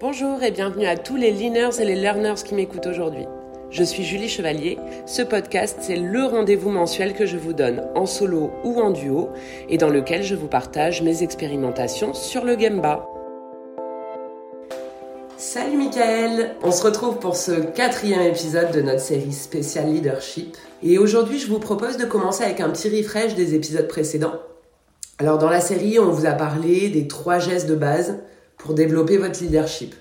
Bonjour et bienvenue à tous les leaners et les learners qui m'écoutent aujourd'hui. Je suis Julie Chevalier. Ce podcast, c'est le rendez-vous mensuel que je vous donne en solo ou en duo et dans lequel je vous partage mes expérimentations sur le Gemba. Salut Michael On se retrouve pour ce quatrième épisode de notre série spéciale leadership. Et aujourd'hui, je vous propose de commencer avec un petit refresh des épisodes précédents. Alors dans la série, on vous a parlé des trois gestes de base pour développer votre leadership.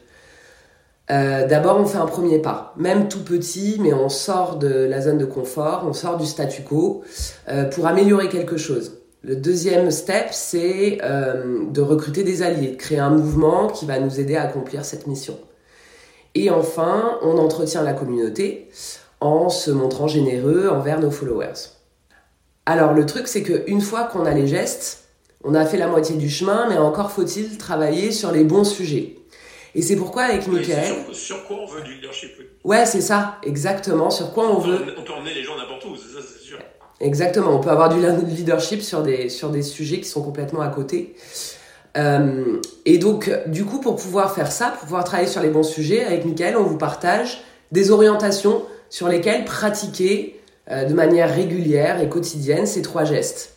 Euh, D'abord, on fait un premier pas, même tout petit, mais on sort de la zone de confort, on sort du statu quo euh, pour améliorer quelque chose. Le deuxième step, c'est euh, de recruter des alliés, de créer un mouvement qui va nous aider à accomplir cette mission. Et enfin, on entretient la communauté en se montrant généreux envers nos followers. Alors le truc, c'est qu'une fois qu'on a les gestes, on a fait la moitié du chemin, mais encore faut-il travailler sur les bons sujets. Et c'est pourquoi avec Michael... Sur, sur, quoi on veut du leadership Ouais, c'est ça, exactement. Sur quoi on, on veut... On peut emmener les gens n'importe où, c'est ça, c'est sûr. Exactement, on peut avoir du leadership sur des, sur des sujets qui sont complètement à côté. Euh, et donc, du coup, pour pouvoir faire ça, pour pouvoir travailler sur les bons sujets, avec Michael, on vous partage des orientations sur lesquelles pratiquer euh, de manière régulière et quotidienne ces trois gestes.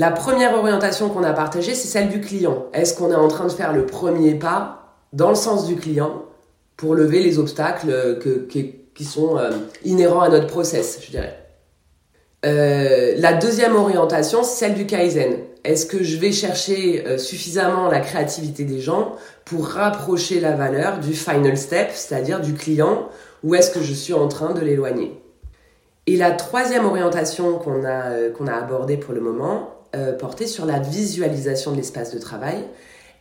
La première orientation qu'on a partagée, c'est celle du client. Est-ce qu'on est en train de faire le premier pas dans le sens du client pour lever les obstacles que, qui, sont euh, inhérents à notre process, je dirais? Euh, la deuxième orientation, c'est celle du Kaizen. Est-ce que je vais chercher euh, suffisamment la créativité des gens pour rapprocher la valeur du final step, c'est-à-dire du client, ou est-ce que je suis en train de l'éloigner? Et la troisième orientation qu'on a, euh, qu'on a abordée pour le moment, euh, portait sur la visualisation de l'espace de travail.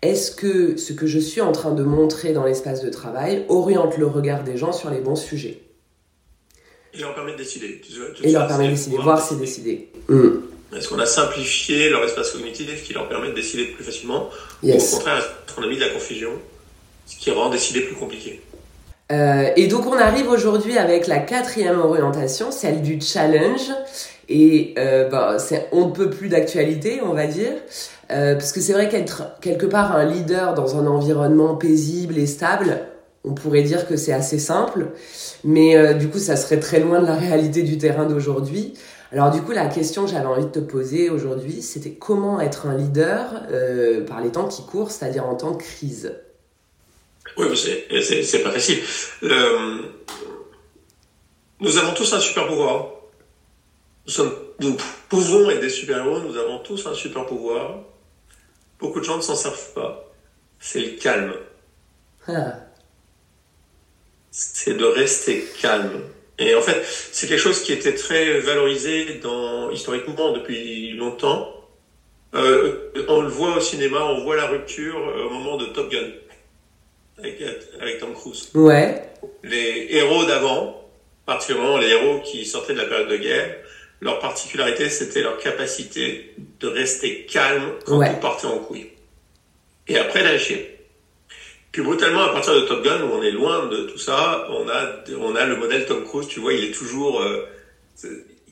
Est-ce que ce que je suis en train de montrer dans l'espace de travail oriente le regard des gens sur les bons sujets Et leur permet de décider. Tu tu Et leur permet de décider, voir c'est décider. Mm. Est-ce qu'on a simplifié leur espace cognitif qui leur permet de décider plus facilement Yes. Ou au contraire, est-ce qu'on a mis de la confusion, ce qui rend décider plus compliqué Euh, et donc on arrive aujourd'hui avec la quatrième orientation, celle du challenge. Et ben, c'est on ne peut plus d'actualité, on va dire, Euh, parce que c'est vrai qu'être quelque part un leader dans un environnement paisible et stable, on pourrait dire que c'est assez simple, mais euh, du coup ça serait très loin de la réalité du terrain d'aujourd'hui. Alors du coup la question que j'avais envie de te poser aujourd'hui, c'était comment être un leader par les temps qui courent, c'est-à-dire en temps de crise? Oui, c'est- pas facile. Le- Nous avons tous un super pouvoir. Nous, sommes, nous pouvons être des super-héros, nous avons tous un super pouvoir. Beaucoup de gens ne s'en servent pas. C'est le calme. Ah. c'est de rester calme. Et en fait, c'est quelque chose qui était très valorisé dans, historiquement depuis longtemps. Euh, on le voit au cinéma, on voit la rupture euh, au moment de Top Gun avec, avec Tom Cruise. Ouais. Les héros d'avant, particulièrement les héros qui sortaient de la période de guerre, leur particularité, c'était leur capacité de rester calme quand Ouais. tout partait en couille. Et après, lâcher. Puis brutalement, à partir de Top Gun, où on est loin de tout ça, on a, on a le modèle Tom Cruise, tu vois, il est toujours, euh,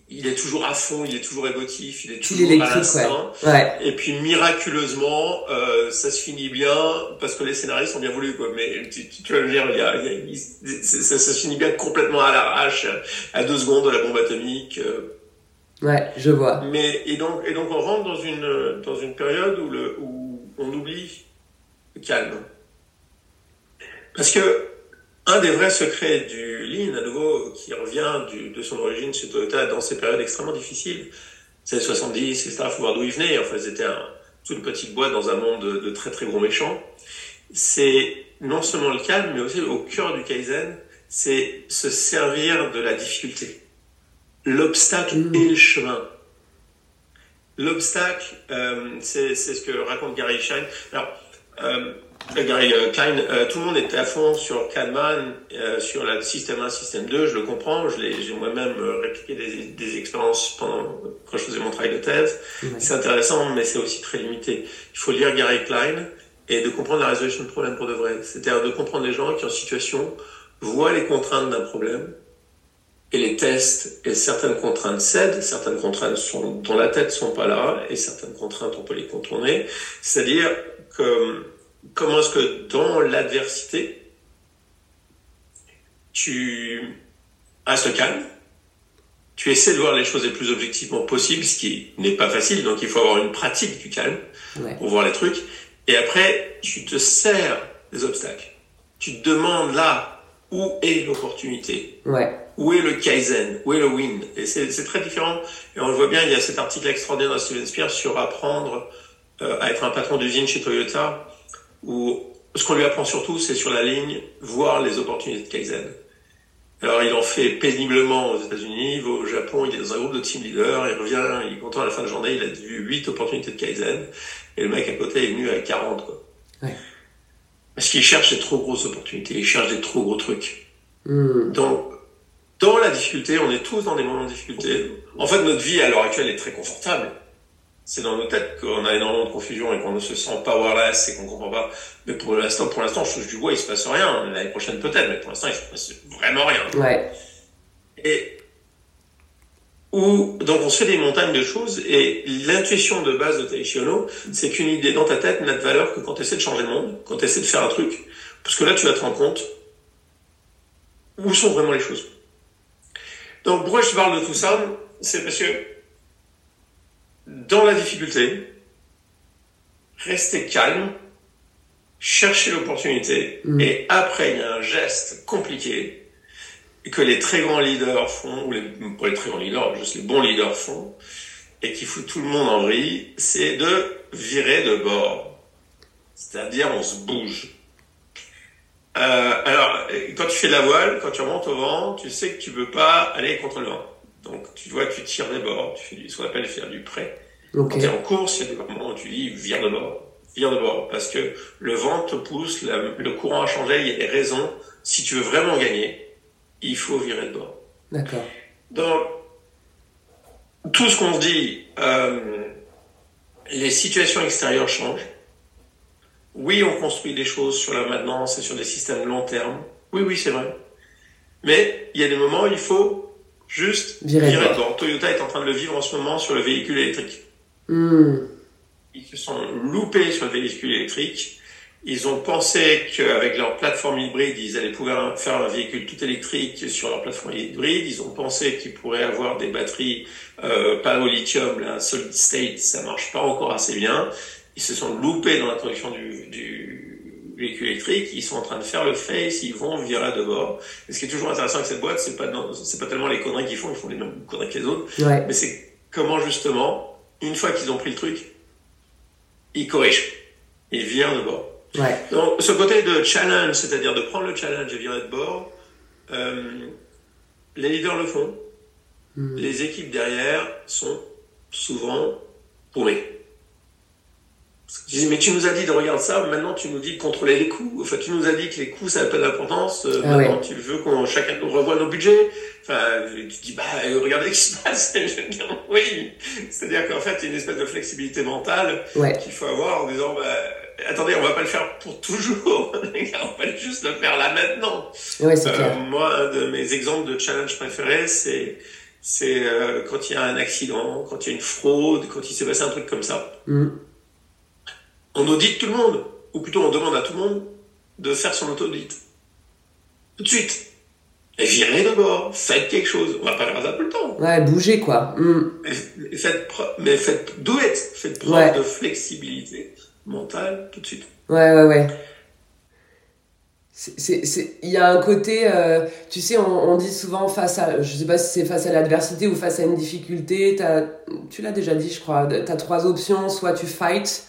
il est toujours à fond, il est toujours émotif, il est toujours à électrique, l'instant. ouais. Ouais. Et puis miraculeusement, euh, ça se finit bien parce que les scénaristes sont bien voulus, quoi. Mais tu, tu, tu vas me dire, il y a, il y a- il- ça, ça se finit bien complètement à l'arrache, à deux secondes de la bombe atomique. euh. Ouais, je vois. Mais et donc et donc on rentre dans une dans une période où le où on oublie le calme. Parce que un des vrais secrets du Lean, à nouveau, qui revient du, de son origine chez Toyota dans ces périodes extrêmement difficiles, c'est les 70, etc., faut voir d'où ils venaient. Enfin, ils étaient un, toute une petite boîte dans un monde de, de très très gros méchants. C'est non seulement le calme, mais aussi au cœur du Kaizen, c'est se servir de la difficulté. L'obstacle Mm. et le chemin. L'obstacle, euh, c'est c'est ce que raconte Gary Shine. Alors, euh, Gary euh, Klein, euh, tout le monde était à fond sur Kahneman, euh, sur la système 1, système 2, je le comprends, j'ai moi-même euh, répliqué des, des expériences pendant, quand je faisais mon travail de thèse. C'est intéressant, mais c'est aussi très limité. Il faut lire Gary Klein et de comprendre la résolution de problème pour de vrai. C'est-à-dire de comprendre les gens qui en situation voient les contraintes d'un problème et les testent et certaines contraintes cèdent, certaines contraintes sont dans la tête sont pas là et certaines contraintes on peut les contourner. C'est-à-dire que comment est-ce que dans l'adversité, tu restes calme, tu essaies de voir les choses les plus objectivement possible, ce qui n'est pas facile, donc il faut avoir une pratique du calme pour voir les trucs. Et après, tu te sers des obstacles. Tu te demandes là où est l'opportunité. Où est le Kaizen? Où est le win Et c'est très différent. Et on le voit bien, il y a cet article extraordinaire de Steven Spears sur apprendre euh, à être un patron d'usine chez Toyota, où ce qu'on lui apprend surtout, c'est sur la ligne, voir les opportunités de Kaizen. Alors il en fait péniblement aux États-Unis, il va au Japon, il est dans un groupe de team leaders, il revient, il est content à la fin de la journée, il a vu 8 opportunités de Kaizen, et le mec à côté est venu à 40. Quoi. Parce qu'il cherche des trop grosses opportunités, il cherche des trop gros trucs. Hmm. Donc, dans la difficulté, on est tous dans des moments de difficulté. En fait, notre vie à l'heure actuelle est très confortable c'est dans nos têtes qu'on a énormément de confusion et qu'on ne se sent pas powerless et qu'on comprend pas. Mais pour l'instant, pour l'instant, je touche du bois, il se passe rien. L'année prochaine peut-être, mais pour l'instant, il se passe vraiment rien. Ouais. Et où, donc on se fait des montagnes de choses et l'intuition de base de Taishi c'est qu'une idée dans ta tête n'a de valeur que quand tu essaies de changer le monde, quand tu essaies de faire un truc. Parce que là, tu vas te rendre compte où sont vraiment les choses. Donc pourquoi je te parle de tout ça C'est parce que dans la difficulté, rester calme, chercher l'opportunité, mm. et après il y a un geste compliqué que les très grands leaders font, ou les, pas les très grands leaders, juste les bons leaders font, et qui fout tout le monde en vrille, c'est de virer de bord. C'est-à-dire on se bouge. Euh, alors, quand tu fais de la voile, quand tu remontes au vent, tu sais que tu peux pas aller contre le vent. Donc, tu vois, tu tires des bords, tu fais ce qu'on appelle faire du prêt. Quand tu es en course, il y a des moments où tu dis, viens de bord, viens de bord, parce que le vent te pousse, le courant a changé, il y a des raisons. Si tu veux vraiment gagner, il faut virer de bord. D'accord. Donc, tout ce qu'on se dit, euh, les situations extérieures changent. Oui, on construit des choses sur la maintenance et sur des systèmes long terme. Oui, oui, c'est vrai. Mais il y a des moments où il faut Juste virer, Toyota est en train de le vivre en ce moment sur le véhicule électrique. Hmm. Ils se sont loupés sur le véhicule électrique. Ils ont pensé qu'avec leur plateforme hybride, ils allaient pouvoir faire un véhicule tout électrique sur leur plateforme hybride. Ils ont pensé qu'ils pourraient avoir des batteries euh, pas au lithium, là, solid state, ça marche pas encore assez bien. Ils se sont loupés dans l'introduction du, du véhicules électriques, ils sont en train de faire le face, ils vont virer de bord. Et ce qui est toujours intéressant avec cette boîte, c'est pas, c'est pas tellement les conneries qu'ils font, ils font les mêmes conneries que les autres, mais c'est comment justement, une fois qu'ils ont pris le truc, ils corrigent. Ils virent de bord. Donc, ce côté de challenge, c'est-à-dire de prendre le challenge et virer de bord, euh, les leaders le font. Hmm. Les équipes derrière sont souvent pourries mais tu nous as dit de regarder ça, maintenant tu nous dis de contrôler les coûts. Enfin, tu nous as dit que les coûts, ça n'a pas d'importance. Euh, ah maintenant, tu veux qu'on chacun nous revoie nos budgets. Enfin, tu dis, bah, euh, regardez ce qui se passe. oui. C'est-à-dire qu'en fait, il y a une espèce de flexibilité mentale qu'il faut avoir en disant, bah, attendez, on va pas le faire pour toujours. on va juste le faire là maintenant. Ouais, euh, moi, un de mes exemples de challenge préférés, c'est c'est euh, quand il y a un accident, quand il y a une fraude, quand il s'est passé un truc comme ça. Mm on audite tout le monde, ou plutôt on demande à tout le monde de faire son auto-audit. Tout de suite. Et virez d'abord, faites quelque chose. On va pas faire ça tout le temps. Ouais, bougez quoi. Mm. faites, mais faites do it. Faites preuve de flexibilité mentale tout de suite. Ouais, ouais, ouais. Il y a un côté, euh, tu sais, on, dit souvent face à, je sais pas si c'est face à l'adversité ou face à une difficulté, tu l'as déjà dit, je crois, tu as trois options, soit tu fight,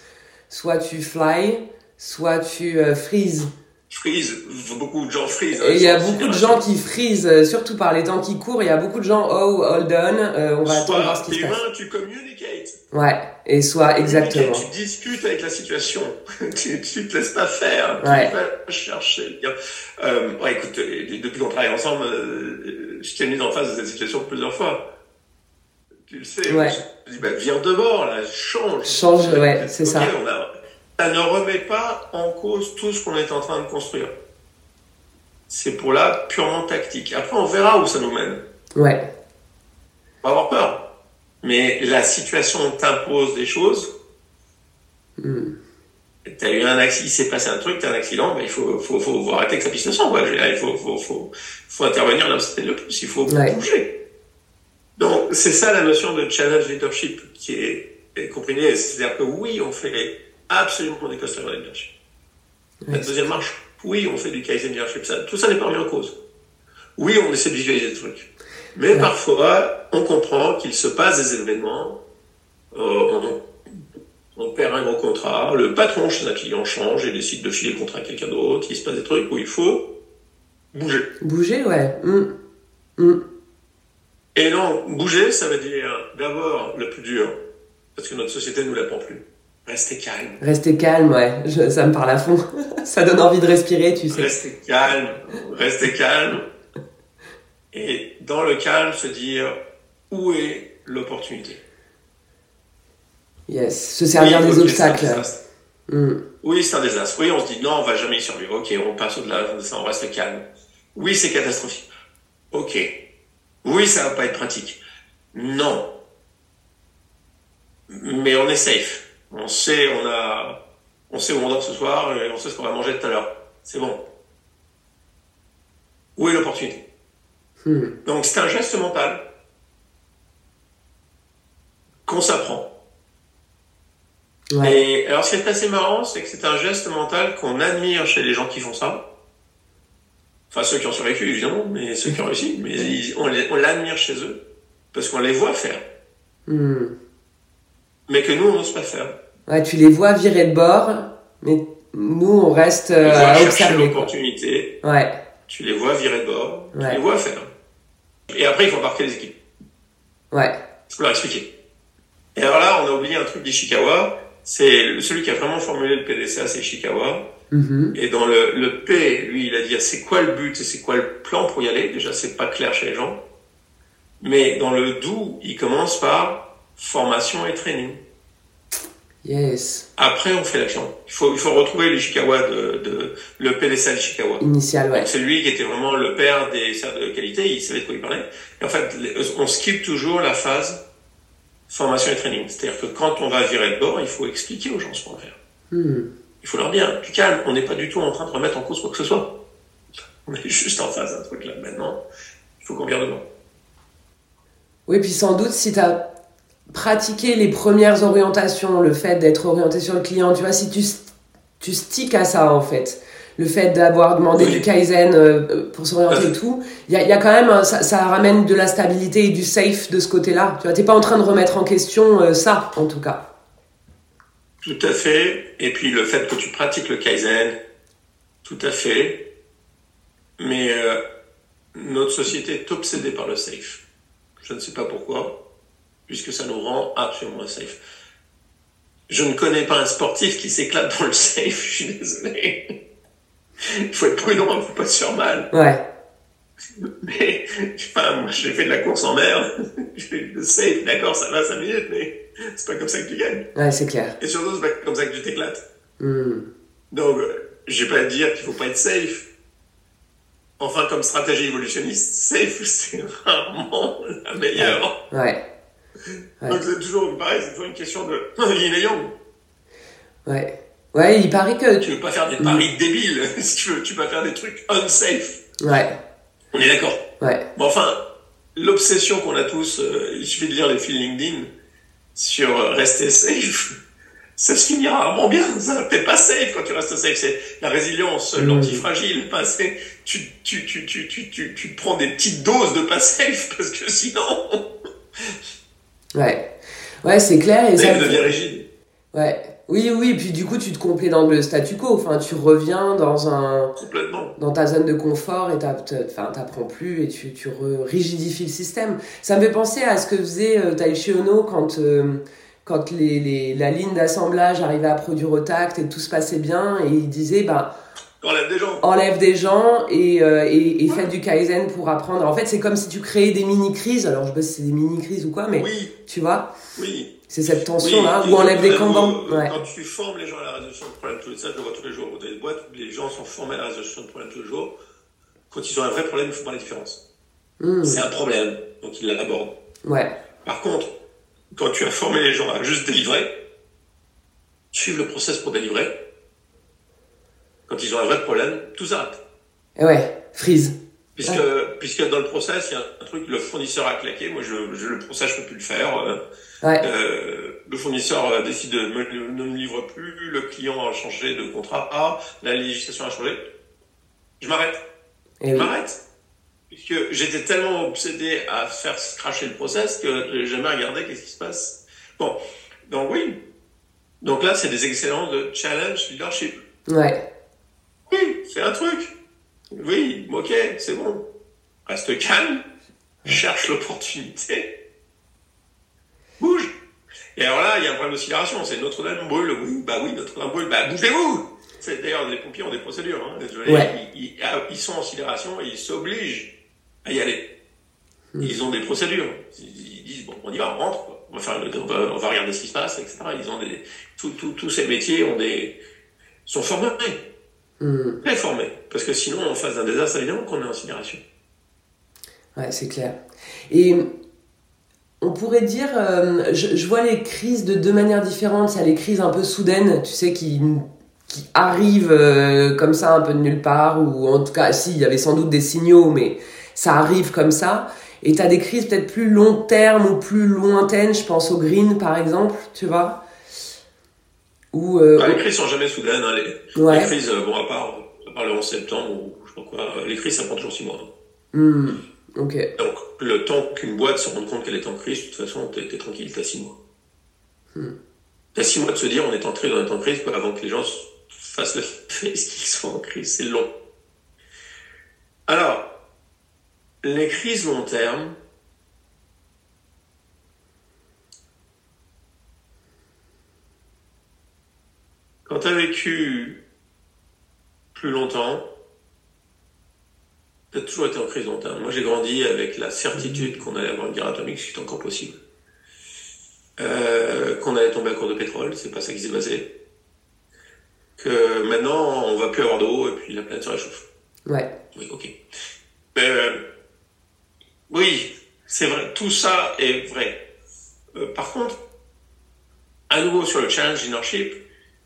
soit tu fly, soit tu euh, freeze. Freeze, beaucoup de gens freeze. Hein, il y a beaucoup de gens qui freeze, euh, surtout par les temps qui courent. Il y a beaucoup de gens, oh, hold on, euh, on va attendre voir ce qui se passe. Tu communicates. Ouais, et soit exactement. Tu discutes avec la situation. tu, tu te laisses pas faire. Ouais. Tu vas chercher. Euh, ouais, écoute, depuis qu'on travaille ensemble, je t'ai mis en face de cette situation plusieurs fois. Tu le sais. Ouais. Je dis, bah, viens de bord, là, change. Change, ouais, c'est ça. Ça ne remet pas en cause tout ce qu'on est en train de construire. C'est pour là purement tactique. Après, on verra où ça nous mène. Ouais. Pas avoir peur. Mais la situation t'impose des choses. Hmm. T'as eu un accident, il s'est passé un truc, t'as un accident, ben il faut, faut, faut, faut arrêter que ça pisse le sang, quoi. Il faut, faut, faut, faut intervenir là où c'était le plus, il faut bouger. Donc, c'est ça la notion de challenge leadership qui est, est. C'est-à-dire que oui, on fait absolument des customer leadership. La deuxième marche, oui, on fait du Kaizen leadership. Ça, tout ça n'est pas remis en cause. Oui, on essaie de visualiser le truc. Mais parfois, on comprend qu'il se passe des événements, euh, on, on, perd un gros contrat, le patron chez un client change et décide de filer le contrat à quelqu'un d'autre, il se passe des trucs où il faut bouger. Bouger, ouais. Hum. Hum. Et non, bouger, ça veut dire d'abord le plus dur, parce que notre société ne nous l'apprend plus. Rester calme. Rester calme, ouais. ça me parle à fond. ça donne envie de respirer, tu sais. Rester calme. Rester calme. Et dans le calme, se dire où est l'opportunité. Yes, se servir des obstacles. Hmm. Oui, c'est un désastre. Oui, on se dit non, on va jamais y survivre. Ok, on passe au-delà ça, on reste calme. Oui, c'est catastrophique. Ok. Oui, ça va pas être pratique. Non. Mais on est safe. On sait, on a, on sait où on dort ce soir et on sait ce qu'on va manger tout à l'heure. C'est bon. Où est l'opportunité? Hmm. Donc c'est un geste mental qu'on s'apprend. Et alors ce qui est assez marrant, c'est que c'est un geste mental qu'on admire chez les gens qui font ça. Enfin ceux qui ont survécu évidemment, mais ceux qui ont réussi. Mais on l'admire chez eux parce qu'on les voit faire. Hmm. Mais que nous on n'ose pas faire. Ouais, tu les vois virer de bord, mais nous on reste euh, à observer. l'opportunité. Ouais. Tu les vois virer de bord, tu les vois faire. Et après, il faut embarquer les équipes. Ouais. Il faut leur expliquer. Et alors là, on a oublié un truc d'Ishikawa. C'est celui qui a vraiment formulé le PDCA, c'est Ishikawa. Mm-hmm. Et dans le, le P, lui, il a dit c'est quoi le but et c'est quoi le plan pour y aller? Déjà, c'est pas clair chez les gens. Mais dans le DOU, il commence par formation et training. Yes. Après, on fait l'action. Il faut, il faut retrouver l'Ishikawa de, de, le PDCA d'Ishikawa. Initial, ouais. C'est lui qui était vraiment le père des certes de qualité, il savait de quoi il parlait. Et en fait, on skip toujours la phase formation et training. C'est-à-dire que quand on va virer de bord, il faut expliquer aux gens ce qu'on va faire. Hmm. Il faut leur dire, tu calme, on n'est pas du tout en train de remettre en cause quoi que ce soit. On est juste en phase d'un truc là maintenant. Il faut qu'on vire de bord. Oui, puis sans doute, si tu as pratiquer les premières orientations, le fait d'être orienté sur le client, tu vois, si tu, tu sticks à ça en fait, le fait d'avoir demandé du Kaizen euh, pour s'orienter et tout, il y a, y a, quand même, ça, ça, ramène de la stabilité et du safe de ce côté-là. Tu vois, t'es pas en train de remettre en question euh, ça, en tout cas. Tout à fait. Et puis le fait que tu pratiques le Kaizen, tout à fait. Mais euh, notre société est obsédée par le safe. Je ne sais pas pourquoi puisque ça nous rend absolument safe. Je ne connais pas un sportif qui s'éclate dans le safe, je suis désolé. Il faut être prudent, il ne faut pas se faire mal. Ouais. Mais, enfin, moi, j'ai fait de la course en mer, je fais le safe, d'accord, ça va 5 minutes, mais c'est pas comme ça que tu gagnes. Ouais, c'est clair. Et surtout, c'est pas comme ça que tu t'éclates. Hmm. Donc, je vais pas dire qu'il faut pas être safe. Enfin, comme stratégie évolutionniste, safe, c'est vraiment la meilleure. ouais. Donc c'est toujours pareil, c'est toujours une question de yin et yang. Ouais. Ouais, il paraît que. Tu veux pas faire des paris débiles, si tu veux, tu vas faire des trucs unsafe. Ouais. On est d'accord. Ouais. Bon, enfin, l'obsession qu'on a tous, euh, il suffit de lire les fils LinkedIn sur euh, rester safe. Ça se finira rarement bien, ça. T'es pas safe quand tu restes safe. C'est la résilience, mmh. l'antifragile. Pas tu, tu, tu, tu, tu, tu, tu prends des petites doses de pas safe parce que sinon. Ouais, ouais, c'est clair. Et ça devient rigide. Ouais. Oui, oui, puis du coup, tu te complais dans le statu quo. Enfin, tu reviens dans un. Complètement. Dans ta zone de confort et t'apprends plus et tu, tu rigidifies le système. Ça me fait penser à ce que faisait euh, Taichi Ono quand, euh, quand les, les, la ligne d'assemblage arrivait à produire au tact et tout se passait bien. Et il disait, bah. Enlève des gens. Enlève des gens et, euh, et, et faites du Kaizen pour apprendre. En fait, c'est comme si tu créais des mini-crises. Alors, je sais pas si c'est des mini-crises ou quoi, mais oui. tu vois Oui. C'est cette tension-là où enlève des cambans. Ouais. Quand tu formes les gens à la résolution de problèmes tous les ça, je le vois tous les jours. Dans des boîtes, les gens sont formés à la résolution de problèmes tous les jours. Quand ils ont un vrai problème, ils font pas la différence. Hmm. C'est un problème, donc ils l'abordent. Ouais. Par contre, quand tu as formé les gens à juste délivrer, suivre le process pour délivrer, quand ils ont un vrai problème, tout s'arrête. Et ouais, freeze. Puisque, puisque dans le process, il y a un truc, le fournisseur a claqué, moi je, le process, je peux plus le faire. Euh, ouais. euh, le fournisseur décide de ne me livre plus, le client a changé de contrat, ah, la législation a changé. Je m'arrête. je m'arrête. Puisque j'étais tellement obsédé à faire cracher le process que j'ai jamais regardé qu'est-ce qui se passe. Bon, donc oui. Donc là, c'est des excellents de challenge leadership. Ouais. Un truc. Oui, ok, c'est bon. Reste calme, cherche l'opportunité, bouge. Et alors là, il y a un problème d'oscillation. C'est Notre-Dame brûle. Oui, bah oui, Notre-Dame brûle. Bah bougez-vous D'ailleurs, les pompiers ont des procédures. Hein, ah, ils, sont en sidération et ils s'obligent à y aller. Ils ont des procédures. Ils disent, bon, on y va, on rentre. On, va faire, on, va, on va regarder ce qui se passe, etc. Ils ont des, tous ces métiers ont des, sont formés. Mmh. Très formés. Parce que sinon, en face d'un désastre, évidemment qu'on est en sidération. Ouais, c'est clair. Et on pourrait dire, euh, je, je, vois les crises de deux manières différentes. Il y a les crises un peu soudaines, tu sais, qui qui arrive euh, comme ça un peu de nulle part, ou en tout cas, si, il y avait sans doute des signaux, mais ça arrive comme ça. Et tu as des crises peut-être plus long terme ou plus lointaines, je pense au green par exemple, tu vois. Ou, euh, bah, les crises sont jamais soudaines. Hein, les, les, crises, euh, bon, à part, à part le 11 septembre ou je sais pas quoi, les crises ça prend toujours 6 mois. Mmh, ok. Donc le temps qu'une boîte se rende compte qu'elle est en crise, de toute façon, t'es es tranquille, t'as 6 mois. Mmh. T'as 6 mois de se dire on est en crise, on est en crise, quoi, avant que les gens fassent le fait qu'ils sont en crise. C'est long. Alors, les crises long terme, quand tu as vécu plus longtemps, tu as toujours été en crise long terme. Moi, j'ai grandi avec la certitude qu'on allait avoir une guerre atomique, ce qui est encore possible. Euh, qu'on allait tomber à court de pétrole, c'est pas ça qui s'est passé que maintenant on va plus avoir d'eau et puis la planète se réchauffe. Ouais. Oui, ok. Euh, oui, c'est vrai, tout ça est vrai. Euh, par contre, à nouveau sur le challenge leadership,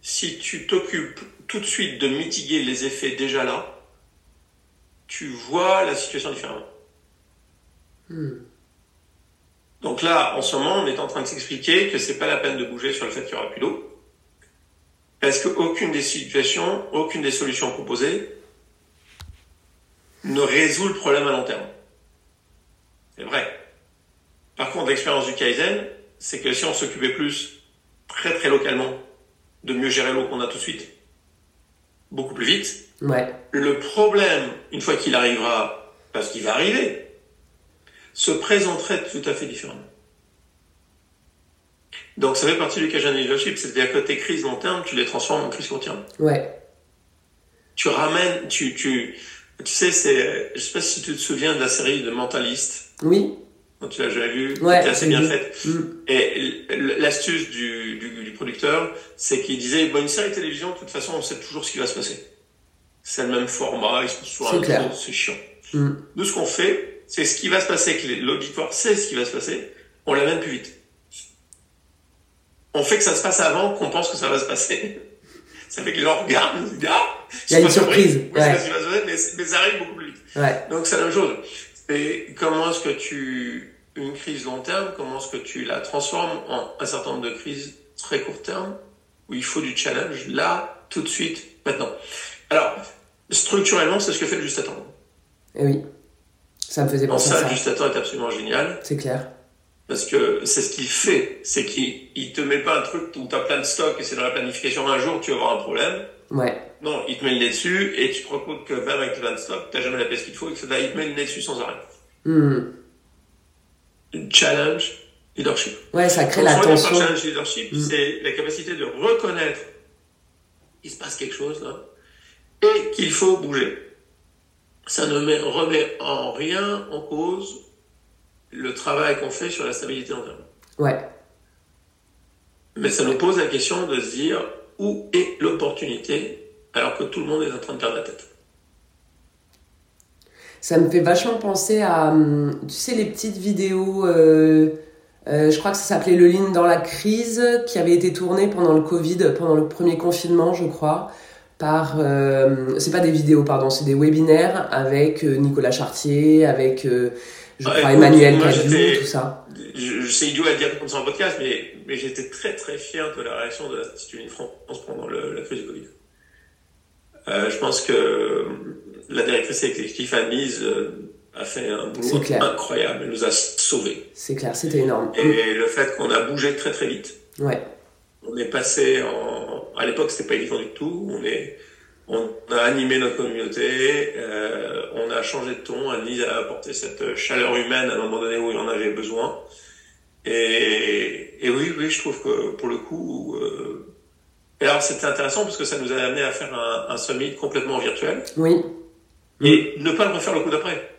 si tu t'occupes tout de suite de mitiguer les effets déjà là, tu vois la situation différemment. Hmm. Donc là, en ce moment, on est en train de s'expliquer que c'est pas la peine de bouger sur le fait qu'il y aura plus d'eau parce qu'aucune des situations, aucune des solutions proposées ne résout le problème à long terme. C'est vrai. Par contre, l'expérience du Kaizen, c'est que si on s'occupait plus, très très localement, de mieux gérer l'eau qu'on a tout de suite, beaucoup plus vite, ouais. le problème, une fois qu'il arrivera, parce qu'il va arriver, se présenterait tout à fait différemment. Donc ça fait partie du Cajun Leadership, c'est-à-dire que tes crises long terme, tu les transformes en crises court terme. Ouais. Tu ramènes, tu, tu, tu sais, c'est, je sais pas si tu te souviens de la série de Mentalist. Oui. Tu l'as jamais vu, ouais, c'est assez bien faite. Mm. Et l'astuce du, du, du, producteur, c'est qu'il disait, bon, une série de télévision, de toute façon, on sait toujours ce qui va se passer. C'est le même format, ils sont sur un c'est chiant. Mm. Nous, ce qu'on fait, c'est ce qui va se passer, que l'auditoire sait ce qui va se passer, on l'amène plus vite on fait que ça se passe avant qu'on pense que ça va se passer. Ça fait que les gens regardent, ils disent, ah, il y a une surprise. Ouais. mais, mais, ça arrive beaucoup plus vite. Ouais. Donc c'est la même chose. Et comment est-ce que tu, une crise long terme, comment est-ce que tu la transformes en un certain nombre de crises très court terme, où il faut du challenge, là, tout de suite, maintenant. Alors, structurellement, c'est ce que fait le juste à temps. Et eh oui. Ça me faisait penser ça, à ça. Le juste à temps est absolument génial. C'est clair. Parce que c'est ce qu'il fait, c'est qu'il il te met pas un truc où tu as plein de stocks et c'est dans la planification un jour tu vas avoir un problème. Ouais. Non, il te met le nez dessus et tu te rends compte que même avec plein de stocks, t'as jamais la pièce qu'il faut et que ça, il te met le nez dessus sans arrêt. Challenge leadership. Ouais, ça crée la tension. Challenge leadership, hmm. c'est la capacité de reconnaître qu'il se passe quelque chose là et qu'il faut bouger. Ça ne met, remet en rien en cause le travail qu'on fait sur la stabilité long terme. Ouais. Mais ça nous pose la question de se dire où est l'opportunité alors que tout le monde est en train de perdre la tête? Ça me fait vachement penser à, hum, tu sais, les petites vidéos, euh, euh, je crois que ça s'appelait Le Lean dans la crise, qui avait été tourné pendant le Covid, pendant le premier confinement, je crois, par. Euh, c'est pas des vidéos, pardon, c'est des webinaires avec euh, Nicolas Chartier, avec je crois Emmanuel Cadieu, tout ça. Je, c'est idiot à dire comme ça en podcast, mais, mais j'étais très très fier de la réaction de l'Institut France pendant le, la crise du Covid. Euh, je pense que la directrice exécutive admise a fait un boulot incroyable, elle nous a sauvés. C'est clair, c'était énorme. Et le fait qu'on a bougé très très vite. Ouais. On est passé en, à l'époque c'était pas évident du tout. On est, on a animé notre communauté, euh, on a changé de ton, Annie a apporté cette chaleur humaine à un moment donné où il en avait besoin. Et, et oui, oui, je trouve que pour le coup, euh, et alors c'était intéressant parce que ça nous a amené à faire un, un summit complètement virtuel. Oui. Et ne pas le refaire le coup d'après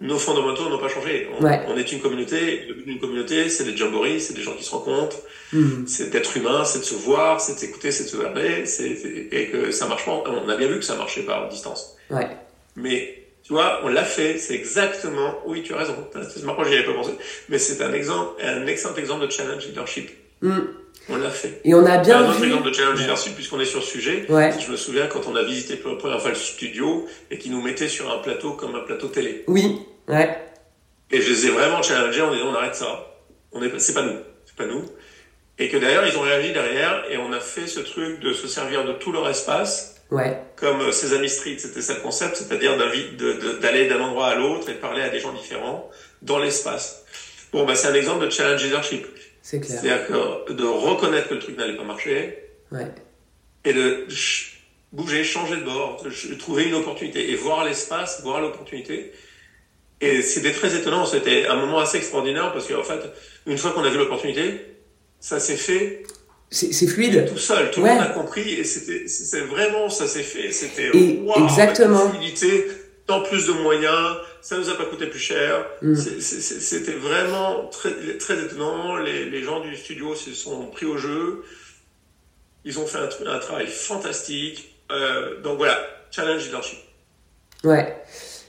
nos fondamentaux n'ont pas changé. On, on, est une communauté. Le but d'une communauté, c'est des jamborees, c'est des gens qui se rencontrent, mm. c'est d'être humain, c'est de se voir, c'est de s'écouter, c'est de se parler, c'est, et que ça marche pas. On a bien vu que ça marchait par distance. Ouais. Mais tu vois, on l'a fait. C'est exactement. Oui, tu as raison. C'est marrant, j'y avais pas pensé. Mais c'est un exemple, un excellent exemple de challenge leadership. Mm. On l'a fait. Et on a bien un autre exemple de challenge leadership, puisqu'on est sur le sujet. Ouais. Je me souviens quand on a visité pour la première fois le studio et qu'ils nous mettaient sur un plateau comme un plateau télé. Oui, ouais. Et je les ai vraiment challengés en disant on arrête ça. On est, c'est pas nous. C'est pas nous. Et que d'ailleurs, ils ont réagi derrière et on a fait ce truc de se servir de tout leur espace. Ouais. Comme euh, Sesame Street, c'était ça le concept, c'est-à-dire d'aller d'un endroit à l'autre et de parler à des gens différents dans l'espace. Bon, bah, c'est un exemple de challenge leadership. C'est clair. C'est-à-dire de reconnaître que le truc n'allait pas marcher. Ouais. Et de bouger, changer de bord, de trouver une opportunité et voir l'espace, voir l'opportunité. Et c'était très étonnant, c'était un moment assez extraordinaire parce qu'en fait, une fois qu'on a vu l'opportunité, ça s'est fait. C'est fluide. Tout seul, tout le monde a compris et c'était, c'est vraiment, ça s'est fait, c'était, wow, exactement. Fluidité, tant plus de moyens, ça nous a pas coûté plus cher. Mm. C'était vraiment très, très étonnant. Les, les, gens du studio se sont pris au jeu. Ils ont fait un, un travail fantastique. Euh, donc voilà, challenge leadership. Ouais.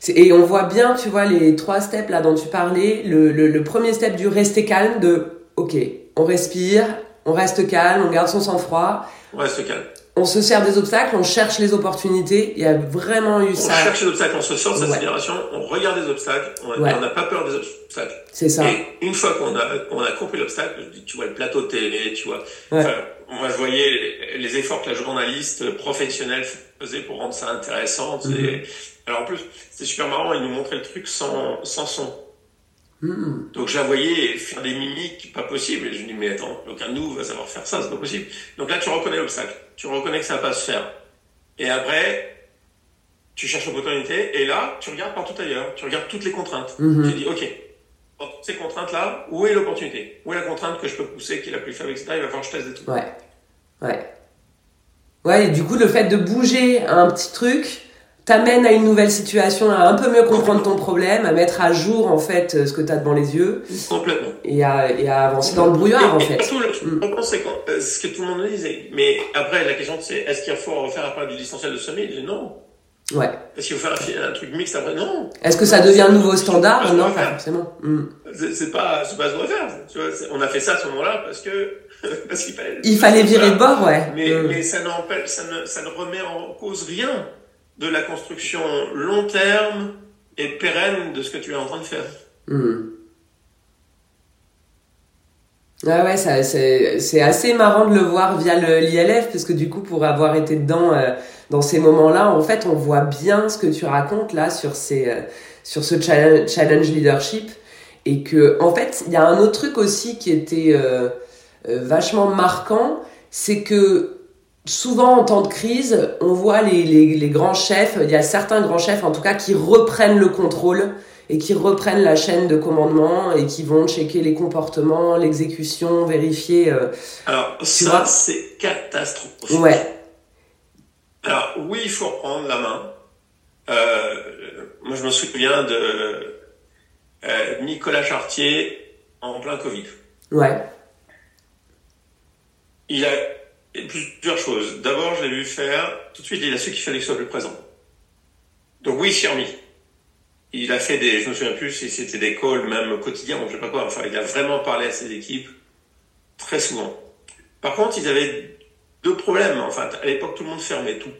Et on voit bien, tu vois, les trois steps là dont tu parlais. Le, le, le premier step du rester calme, de OK, on respire, on reste calme, on garde son sang-froid. On reste calme on se sert des obstacles, on cherche les opportunités. Il y a vraiment eu ça. On cherche les obstacles, on se sort de sa sidération, on regarde les obstacles, on n'a pas peur des obstacles. C'est ça. Et une fois qu'on a, on a compris l'obstacle, tu vois le plateau de télé, tu vois. Enfin, moi, je voyais les, efforts que la journaliste professionnelle faisait pour rendre ça intéressant. Mm-hmm. Alors en plus, c'est super marrant, il nous montrait le truc sans, sans son. Hmm. Donc je la voyais faire des mimiques pas possibles. Et je me dis, mais attends, aucun de nous va savoir faire ça, c'est pas possible. Donc là, tu reconnais l'obstacle. Tu reconnais que ça va pas se faire. Et après, tu cherches l'opportunité. Et là, tu regardes partout ailleurs. Tu regardes toutes les contraintes. Hmm. Tu dis, OK, ces contraintes-là, où est l'opportunité? Où est la contrainte que je peux pousser, qui est la plus faible, etc. Il va falloir que je teste des trucs. Ouais. Ouais. Ouais, et du coup, le fait de bouger un petit truc, t'amène à une nouvelle situation, à un peu mieux comprendre ton problème, à mettre à jour en fait euh, ce que tu as devant les yeux. Complètement. Et à, et à avancer dans le brouillard en fait. Le, mm. c'est euh, ce que tout le monde disait. Mais après, la question c'est est-ce qu'il faut refaire après du distanciel de sommet Non. Ouais. Est-ce qu'il faut faire un, truc mixte après? Non. Est-ce que ça devient un nouveau standard? Non, pas forcément. Mm. C'est pas, c'est pas ce qu'on va faire. Tu vois, on a fait ça à ce moment-là parce que parce qu'il fallait. Il fallait virer de bord, ouais. Mais, mm. mais ça, ça, ne, ça ne remet en cause rien de la construction long terme et pérenne de ce que tu es en train de faire. Hmm. Ah ouais, c'est assez marrant de le voir via l'ILF, parce que du coup, pour avoir été dedans euh, dans ces moments-là, en fait, on voit bien ce que tu racontes là sur, ces, euh, sur ce challenge, challenge, leadership. Et que, en fait, il y a un autre truc aussi qui était euh, vachement marquant, c'est que souvent en temps de crise, on voit les, les, grands chefs, il y a certains grands chefs en tout cas qui reprennent le contrôle et qui reprennent la chaîne de commandement et qui vont checker les comportements, l'exécution, vérifier. Euh, Alors ça, c'est catastrophique. Ouais. Alors oui, il faut reprendre la main. Euh, moi, je me souviens de euh, Nicolas Chartier en plein Covid. Ouais. Il a plusieurs choses. D'abord, je l'ai vu faire, tout de suite, il a su qu'il fallait qu'il soit plus présent. Donc oui, il s'y remis. Il a fait des, je me souviens plus si c'était des calls même quotidiens, je sais pas quoi, enfin, il a vraiment parlé à ses équipes très souvent. Par contre, ils avaient deux problèmes. Enfin, à l'époque, tout le monde fermait tout.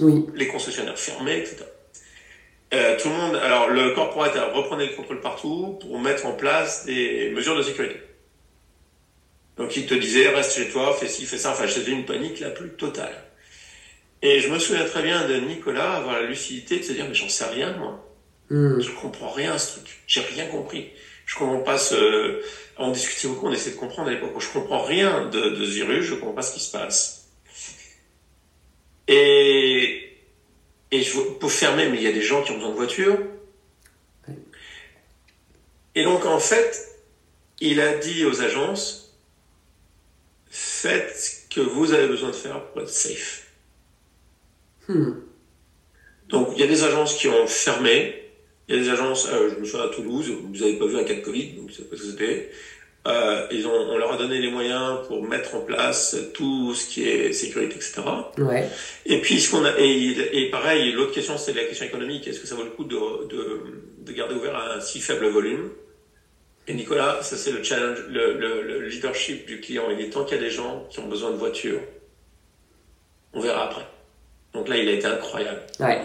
Oui. Les concessionnaires fermaient, etc. Euh, tout le monde, alors le corporate reprenait le contrôle partout pour mettre en place des mesures de sécurité. Donc il te disait reste chez toi, fais ci, fais ça. Enfin, c'était une panique la plus totale. Et je me souviens très bien de Nicolas avoir la lucidité de se dire mais j'en sais rien moi. Hmm. Je comprends rien à ce truc. J'ai rien compris. Je comprends pas ce. On discutait beaucoup, on essayait de comprendre à l'époque. Je comprends rien de, de ce virus. Je comprends pas ce qui se passe. Et et je peux fermer, mais il y a des gens qui ont besoin de voiture. Et donc en fait, il a dit aux agences faites ce que vous avez besoin de faire pour être safe. Hmm. Donc il y a des agences qui ont fermé. Il y a des agences, euh, je me souviens à Toulouse, vous n'avez pas vu un cas de Covid, donc c'est pas ce que c'était. Euh, ils ont, on leur a donné les moyens pour mettre en place tout ce qui est sécurité, etc. Ouais. Et puis ce qu'on a, et, et pareil, l'autre question c'est la question économique. Est-ce que ça vaut le coup de, de, de garder ouvert un si faible volume? Et Nicolas, ça c'est le challenge, le, le, le leadership du client. Il est tant qu'il y a des gens qui ont besoin de voitures, on verra après. Donc là, il a été incroyable. Ouais.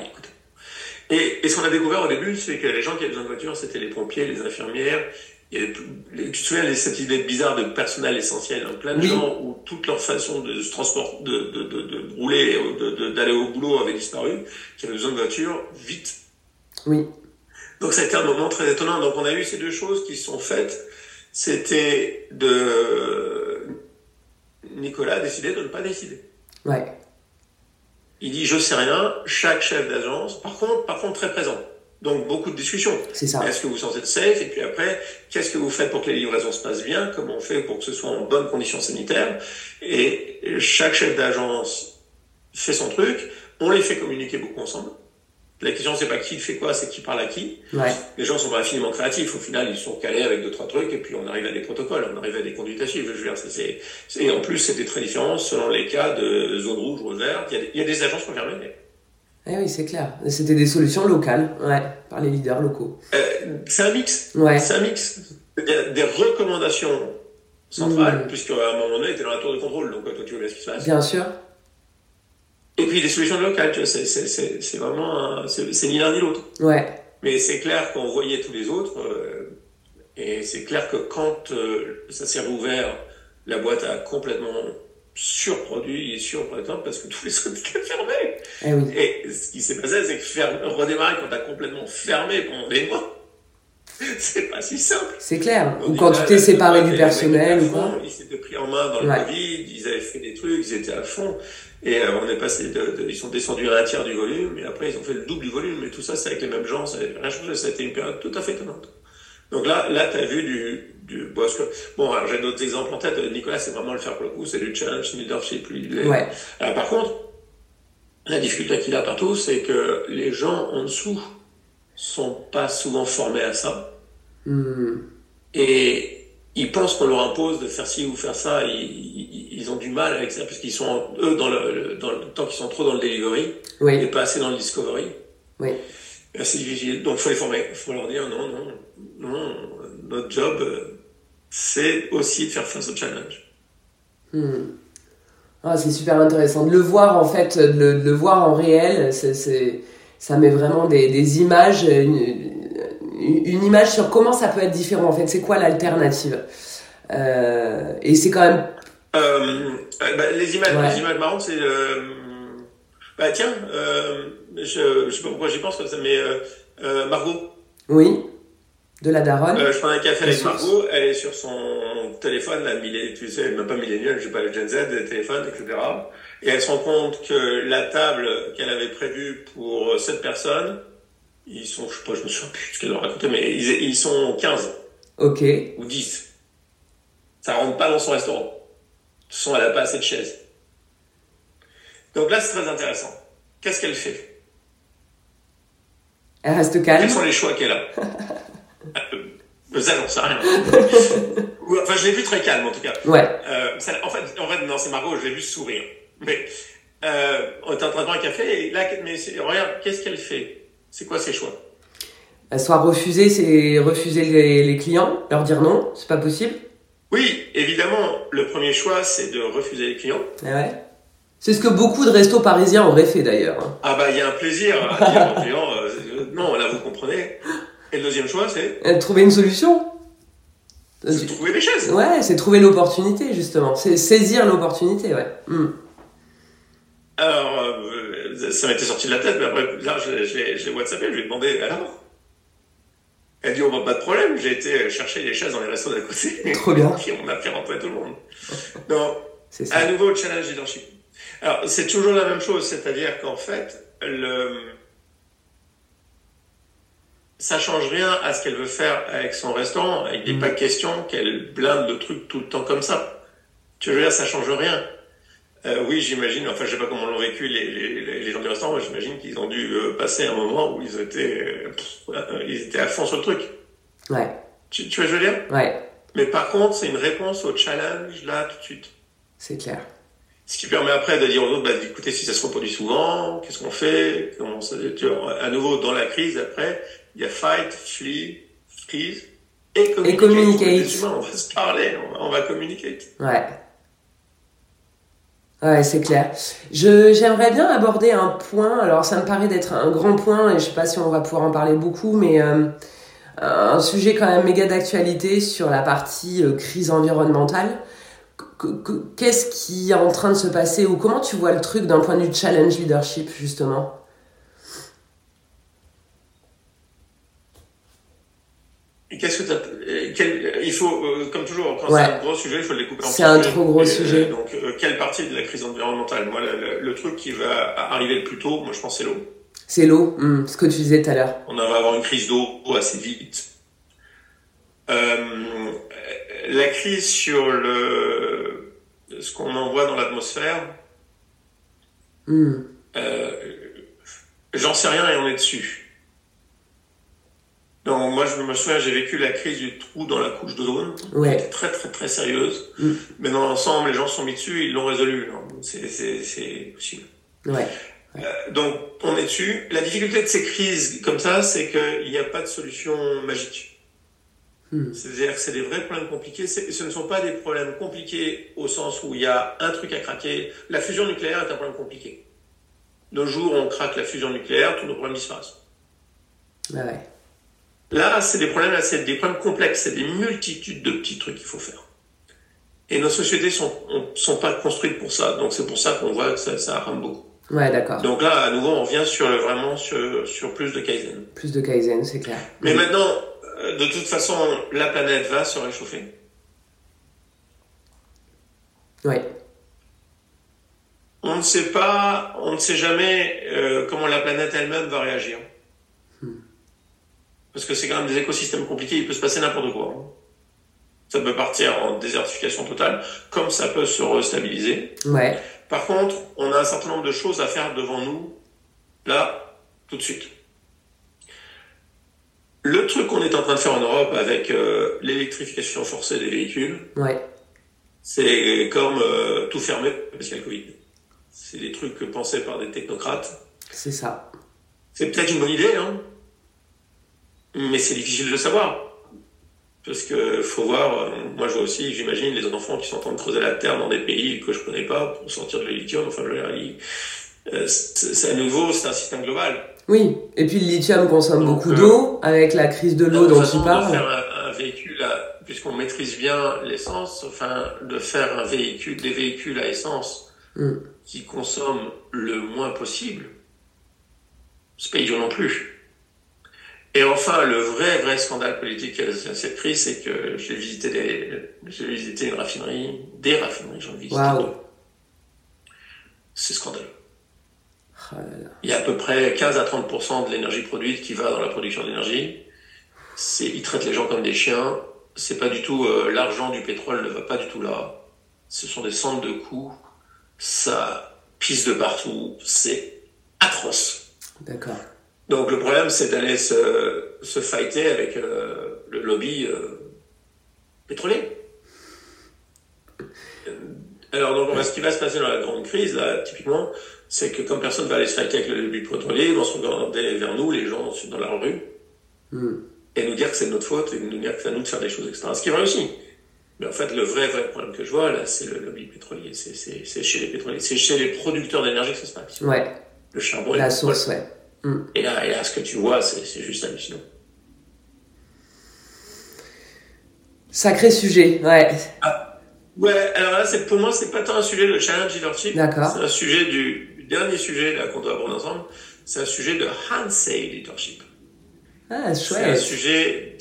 Et, et ce qu'on a découvert au début, c'est que les gens qui avaient besoin de voitures, c'était les pompiers, les infirmières. Il y avait, les- tu te souviens de cette idée bizarre de personnel essentiel, hein, plein de Oui. gens où toute leur façon de se transporter, de, de, de, de rouler, d'aller au boulot avait disparu, qui avaient besoin de voitures vite. Oui. Donc ça a été un moment très étonnant. Donc on a eu ces deux choses qui se sont faites. C'était de Nicolas a décidé de ne pas décider. Ouais. Il dit je sais rien. Chaque chef d'agence, par contre, par contre très présent. Donc beaucoup de discussions. C'est ça. Est-ce que vous vous sentez safe? Et puis après, qu'est-ce que vous faites pour que les livraisons se passent bien? Comment on fait pour que ce soit en bonnes conditions sanitaires? Et chaque chef d'agence fait son truc. On les fait communiquer beaucoup ensemble. La question, c'est pas qui fait quoi, c'est qui parle à qui. Ouais. Les gens sont pas infiniment créatifs. Au final, ils sont calés avec deux, trois trucs, et puis on arrive à des protocoles, on arrive à des conduites à suivre. Je veux dire, ça, c'est, c'est- et en plus, c'était très différent selon les cas de zone rouge ou verte. Il y a des, il y a des agences Eh oui, c'est clair. C'était des solutions locales, ouais, par les leaders locaux. Euh, c'est un mix. Ouais. C'est un mix. Des recommandations centrales, Mm. puisqu'à un moment donné, tu es dans la tour de contrôle, donc toi, tu vois bien ce qui se passe. Bien sûr. Et puis des solutions locales, tu vois, c'est, c'est, c'est, c'est vraiment, un- c'est, c'est ni l'un ni l'autre. Ouais. Mais c'est clair qu'on voyait tous les autres, euh, et c'est clair que quand euh, ça s'est rouvert, la boîte a complètement surproduit et surproduit parce que tous les autres étaient fermés. Eh oui. Et ce qui s'est passé, c'est que faire, redémarrer quand t'as complètement fermé pendant des mois, c'est pas si simple. C'est clair. On Ou quand là, tu t'es séparé du personnel ou quoi. Ils s'étaient pris en main dans le Ouais. Covid, ils avaient fait des trucs, ils étaient à fond. Et euh, on est passé de, de- ils sont descendus à un tiers du volume, et après ils ont fait le double du volume, et tout ça c'est avec les mêmes gens, ça n'a rien changé, ça a été une période tout à fait étonnante. Donc là, là t'as vu du, du bon, que- bon alors j'ai d'autres exemples en tête, Nicolas c'est vraiment le faire pour le coup, c'est du challenge leadership, lui, il est- Ouais. alors, par contre, la difficulté qu'il a partout, c'est que les gens en dessous sont pas souvent formés à ça. Hmm. Et ils pensent qu'on leur impose de faire ci ou faire ça. Ils, ont du mal avec ça parce qu'ils sont, eux, dans le, dans le tant qu'ils sont trop dans le delivery et Oui. pas assez dans le discovery. Oui. Et C'est difficile. Donc, faut les former. faut leur dire non, non, non. Notre job, c'est aussi de faire face au challenge. Hmm. Ah, c'est super intéressant de le voir en fait, de le, de le voir en réel. C'est, c'est, ça met vraiment des, des images, une, une image sur comment ça peut être différent. En fait, c'est quoi l'alternative? Euh, Et c'est quand même. Euh, bah, les images, Ouais. les images marrantes, c'est euh, bah tiens, euh, je, je sais pas pourquoi j'y pense comme ça, mais Margot, Oui. De la daronne. euh, je prends un café avec. Margot, elle est sur son téléphone, la millé, tu sais, même pas millénial, j'ai pas le Gen Z, téléphone, etc. Et elle se rend compte que la table qu'elle avait prévue pour sept personnes, ils sont, je sais pas, je me souviens plus ce qu'elle leur a raconté, mais ils, ils sont 15 Ok. ou 10. Ça rentre pas dans son restaurant. De toute façon, elle n'a pas assez de chaises. Donc là, c'est très intéressant. Qu'est-ce qu'elle fait? Elle reste calme. Quels sont les choix qu'elle a? Euh, Ça, j'en sais rien. Enfin, je l'ai vu très calme, en tout cas. Ouais. Euh, ça- en, fait, en fait, non, c'est Margot, je l'ai vu sourire. Mais euh, on était en train de boire un café, et là, mais regarde, qu'est-ce qu'elle fait? C'est quoi ses choix? Soit refuser, c'est refuser les, les clients, leur dire non, c'est pas possible. Oui, évidemment, le premier choix, c'est de refuser les clients. Ah ouais. C'est ce que beaucoup de restos parisiens auraient fait d'ailleurs. hein. Ah bah il y a un plaisir à dire aux clients, euh, non, là vous comprenez. Et le deuxième choix, c'est Euh, Trouver une solution. Euh, c'est trouver des chaises. Ouais, c'est trouver l'opportunité justement. C'est saisir l'opportunité, ouais. Hmm. Alors, euh, ça m'était sorti de la tête, mais après, là, je, je je l'ai WhatsAppé, je lui ai demandé, alors? Elle dit, oh, bah, pas de problème, j'ai été chercher les chaises dans les restos d'à côté. Trop bien. Puis on a fait rentrer tout le monde. Donc, C'est ça. à nouveau, challenge leadership. Alors, c'est toujours la même chose, c'est-à-dire qu'en fait, le... ça change rien à ce qu'elle veut faire avec son restaurant. Il n'est Mhm. pas question qu'elle blinde le truc tout le temps comme ça. Tu veux dire, ça change rien. Euh, oui, j'imagine, enfin, je sais pas comment l'ont vécu les, les, les gens du restaurant, mais j'imagine qu'ils ont dû euh, passer un moment où ils étaient, euh, euh, ils étaient à fond sur le truc. Ouais, Tu, tu vois ce que je veux dire? Ouais, Mais par contre, c'est une réponse au challenge là tout de suite. c'est clair. Ce qui permet après de dire aux autres, bah, écoutez, si ça se reproduit souvent, qu'est-ce qu'on fait? Comment ça, tu vois, À nouveau, dans la crise, après, il y a fight, flee, freeze et communicate. communicate. Les humains, on va se parler, on va, on va communiquer. Ouais. Ouais, c'est clair. Je, j'aimerais bien aborder un point, alors ça me paraît d'être un grand point, et je sais pas si on va pouvoir en parler beaucoup, mais euh, un sujet quand même méga d'actualité sur la partie euh, crise environnementale. Que- que- Qu'est-ce qui est en train de se passer, ou comment tu vois le truc d'un point de vue challenge leadership, justement? Qu'est-ce que t'as, quel, il faut, euh, comme toujours, quand Ouais. c'est un gros sujet, il faut le découper en C'est un trop gros Et, euh, sujet. donc, euh, quelle partie de la crise environnementale? Moi, le, truc qui va arriver le plus tôt, moi, je pense, c'est l'eau. C'est l'eau, hum, ce que tu disais tout à l'heure. On va avoir une crise d'eau assez vite. Euh, la crise sur le ce qu'on envoie dans l'atmosphère, euh, j'en sais rien et on est dessus. Donc moi je me souviens, j'ai vécu la crise du trou dans la couche d'ozone, Ouais, très très très sérieuse. Mm. Mais dans l'ensemble, les gens se sont mis dessus, ils l'ont résolu. C'est possible. ouais, Euh, donc, on est dessus. La difficulté de ces crises comme ça, c'est qu'il n'y a pas de solution magique. Hmm. C'est-à-dire que c'est des vrais problèmes compliqués. Ce ne sont pas des problèmes compliqués au sens où il y a un truc à craquer. La fusion nucléaire est un problème compliqué. Nos jours, on craque la fusion nucléaire, tous nos problèmes disparaissent. ouais. Là, c'est des problèmes, c'est des problèmes complexes, c'est des multitudes de petits trucs qu'il faut faire. Et nos sociétés sont, on- sont pas construites pour ça. Donc c'est pour ça qu'on voit que ça, ça rame beaucoup. Ouais, d'accord. Donc là, à nouveau, on revient sur le- vraiment sur, sur plus de Kaizen. Plus de Kaizen, c'est clair. Mais maintenant, euh, de toute façon, la planète va se réchauffer. Ouais, On ne sait pas, on ne sait jamais euh, comment la planète elle-même va réagir. Parce que c'est quand même des écosystèmes compliqués, il peut se passer n'importe quoi. hein. Ça peut partir en désertification totale, comme ça peut se restabiliser. ouais, Par contre, on a un certain nombre de choses à faire devant nous, là, tout de suite. Le truc qu'on est en train de faire en Europe avec euh, l'électrification forcée des véhicules, ouais, c'est comme euh, tout fermer parce qu'il y a le Covid. C'est des trucs pensés par des technocrates. c'est ça. C'est peut-être une bonne idée, hein, mais c'est difficile de le savoir. Parce que faut voir, euh, moi je vois aussi, j'imagine, les enfants qui sont en train de creuser la terre dans des pays que je connais pas pour sortir du lithium. Enfin, euh, c'est à nouveau, c'est un système global. Oui, et puis le lithium consomme Donc, beaucoup euh, d'eau, avec la crise de l'eau dont tu de parles. faire un, un véhicule, puisqu'on maîtrise bien l'essence, enfin, de faire un véhicule, des véhicules à essence Mm. qui consomment le moins possible, c'est pas idiot non plus. Et enfin, le vrai, vrai scandale politique à cette crise, c'est que j'ai visité des, j'ai visité une raffinerie, des raffineries, j'en ai visité Waouh. deux. C'est scandaleux. Oh. Il y a à peu près 15 à 30% de l'énergie produite qui va dans la production d'énergie. C'est, ils traitent les gens comme des chiens. C'est pas du tout, euh, l'argent du pétrole ne va pas du tout là. Ce sont des centres de coûts. Ça pisse de partout. C'est atroce. D'accord. Donc le problème, c'est d'aller se, se fighter avec euh, le lobby euh, pétrolier. Alors donc ce qui va se passer dans la grande crise, là, typiquement, c'est que comme personne va aller se fighter avec le lobby pétrolier, ils vont se regarder vers nous, les gens dans la rue, Hmm. et nous dire que c'est de notre faute, et nous dire que c'est à nous de faire des choses, etc. Ce qui est vrai aussi. Mais en fait, le vrai, vrai problème que je vois, là, c'est le lobby pétrolier. C'est chez les pétroliers. C'est chez les producteurs d'énergie que ça se passe. Ouais. Le charbon. La source, ouais. Mm. Et, là, et là, ce que tu vois, c'est juste hallucinant. Sacré sujet, ouais. Ah, ouais, alors là, pour moi, c'est pas tant un sujet de challenge leadership. D'accord. C'est un sujet du, dernier sujet qu'on doit aborder ensemble. C'est un sujet de Hansei leadership. Ah, chouette. C'est un sujet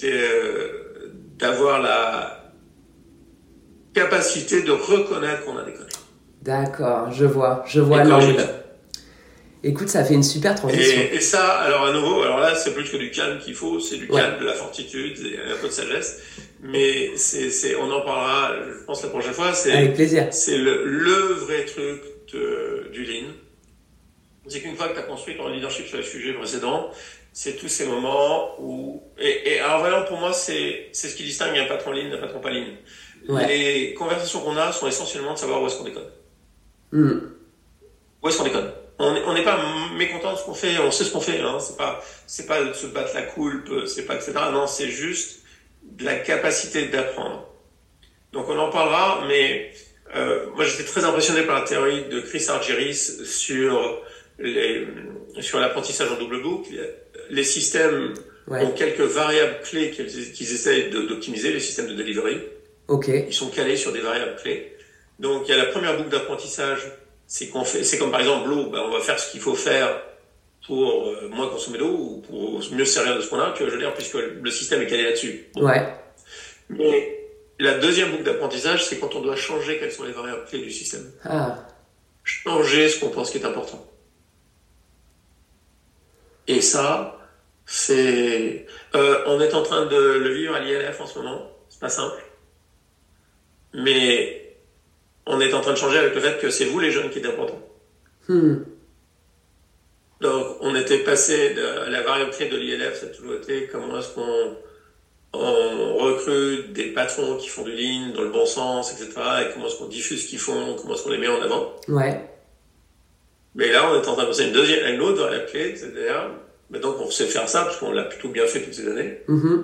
d'avoir la capacité de reconnaître qu'on a déconné. D'accord, je vois, je vois l'angle. Écoute, ça fait une super transition. Et, ça, alors à nouveau, alors là, c'est plus que du calme qu'il faut, c'est du calme, de la fortitude et un peu de sagesse. Mais c'est, c'est, on en parlera, je pense la prochaine fois. C'est, Avec plaisir. C'est le, le vrai truc de, du Lean. C'est qu'une fois que tu as construit ton leadership sur le sujet précédent, c'est tous ces moments où, et, et alors vraiment pour moi, c'est, c'est ce qui distingue un patron Lean d'un patron pas Lean. Les conversations qu'on a sont essentiellement de savoir où est-ce qu'on déconne. Hmm. Où est-ce qu'on déconne? On n'est pas mécontent de ce qu'on fait, on sait ce qu'on fait. Hein. C'est pas, c'est pas de se battre la coulpe, c'est pas etc. Non, c'est juste de la capacité d'apprendre. Donc on en parlera, mais euh, moi j'étais très impressionné par la théorie de Chris Argyris sur les, sur l'apprentissage en double boucle. Les systèmes ont quelques variables clés qu'ils essayent d'optimiser, les systèmes de delivery. Ok. Ils sont calés sur des variables clés. Donc il y a la première boucle d'apprentissage c'est qu'on fait, c'est comme par exemple l'eau, ben, on va faire ce qu'il faut faire pour euh, moins consommer d'eau ou pour mieux servir de ce qu'on a, tu vois, je veux dire, puisque le système est calé là-dessus. Ouais. Mais la deuxième boucle d'apprentissage, c'est quand on doit changer quelles sont les variables clés du système. Ah. Changer ce qu'on pense qui est important. Et ça, c'est, euh, on est en train de le vivre à l'ILF en ce moment. C'est pas simple. Mais on est en train de changer avec le fait que c'est vous les jeunes qui êtes importants. Hmm. Donc, on était passé de la variable clé de l'ILF, ça a toujours été comment est-ce qu'on on recrute des patrons qui font du ligne dans le bon sens, etc. Et comment est-ce qu'on diffuse ce qu'ils font, comment est-ce qu'on les met en avant. Ouais. Mais là, on est en train de passer une deuxième, une autre variable clé, c'est-à-dire, mais donc on sait faire ça parce qu'on l'a plutôt bien fait toutes ces années. Mm-hmm.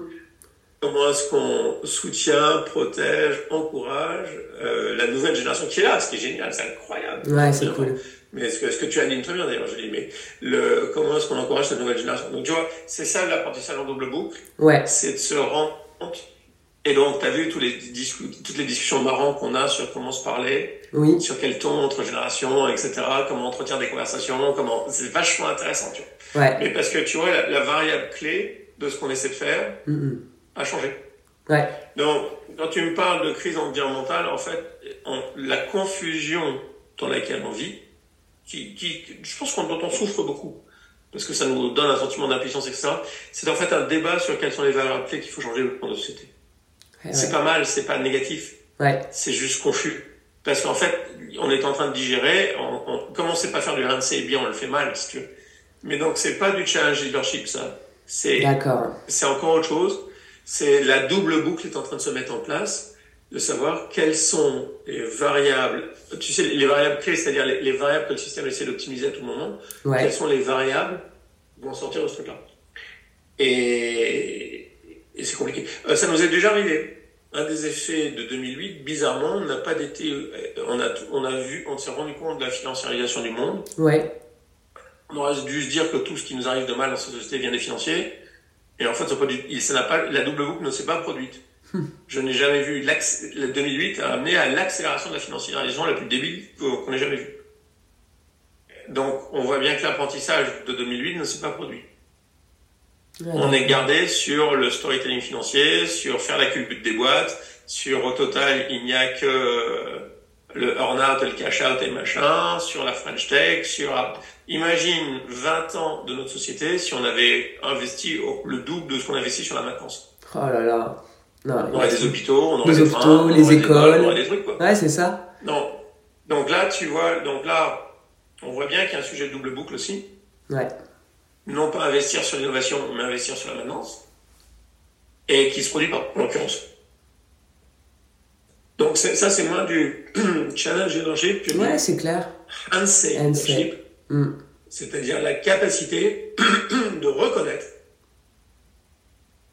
Comment est-ce qu'on soutient, protège, encourage euh, la nouvelle génération qui est là, ce qui est génial, c'est incroyable. Ouais, c'est cool. Mais est-ce que, ce que tu animes très bien d'ailleurs, je dis, mais le, comment est-ce qu'on encourage cette nouvelle génération? Donc tu vois, c'est ça l'apprentissage en double boucle. Ouais. C'est de se rendre compte. Et donc, tu as vu tous les toutes les discussions marrantes qu'on a sur comment se parler, oui. sur quel ton entre générations, etc., comment entretient des conversations, comment. C'est vachement intéressant, tu vois. Ouais. Mais parce que tu vois, la, variable clé de ce qu'on essaie de faire, a changé. Ouais. Donc, quand tu me parles de crise environnementale, en fait, la confusion dans laquelle on vit, qui, qui je pense qu'on dont on souffre beaucoup, parce que ça nous donne un sentiment d'impuissance, etc. C'est en fait un débat sur quelles sont les valeurs clés qu'il faut changer dans notre société. c'est pas mal, c'est pas négatif. Ouais. C'est juste confus. Parce qu'en fait, on est en train de digérer, on, on, comme on sait pas faire du c'est bien, on le fait mal, si tu veux. Mais donc, c'est pas du challenge leadership, ça. C'est, c'est encore autre chose c'est la double boucle est en train de se mettre en place, de savoir quelles sont les variables, tu sais, les variables clés, c'est-à-dire les, variables que le système essaie d'optimiser à tout moment, quelles sont les variables qui vont sortir de ce truc-là. Et, et c'est compliqué. Euh, ça nous est déjà arrivé. Un des effets de 2008, bizarrement, on n'a pas été, euh, on a, on a vu, on s'est rendu compte de la financiarisation du monde. Ouais. On aurait dû se dire que tout ce qui nous arrive de mal dans cette société vient des financiers. Et en fait, ça, il, ça n'a pas, la double boucle ne s'est pas produite. Hmm. Je n'ai jamais vu la 2008 a amené à l'accélération de la financiarisation la plus débile qu'on ait jamais vue. Donc, on voit bien que l'apprentissage de 2008 ne s'est pas produit. on est gardé sur le storytelling financier, sur faire la culbute des boîtes, sur au total, il n'y a que le earn-out, le cash-out et machin, sur la French Tech, sur... Imagine 20 ans de notre société si on avait investi le double de ce qu'on investit sur la maintenance. Oh là là. Non, on aurait des hôpitaux, on aurait des, hôpitaux, les écoles. on aurait des trucs, quoi. Ouais, c'est ça. Non. Donc là, tu vois, donc là, on voit bien qu'il y a un sujet de double boucle aussi. Ouais. Non pas investir sur l'innovation, mais investir sur la maintenance. Et qui se produit par l'occurrence. Donc ça, c'est moins du challenge leadership que ouais, c'est clair. Leadership. Mm. C'est-à-dire la capacité de reconnaître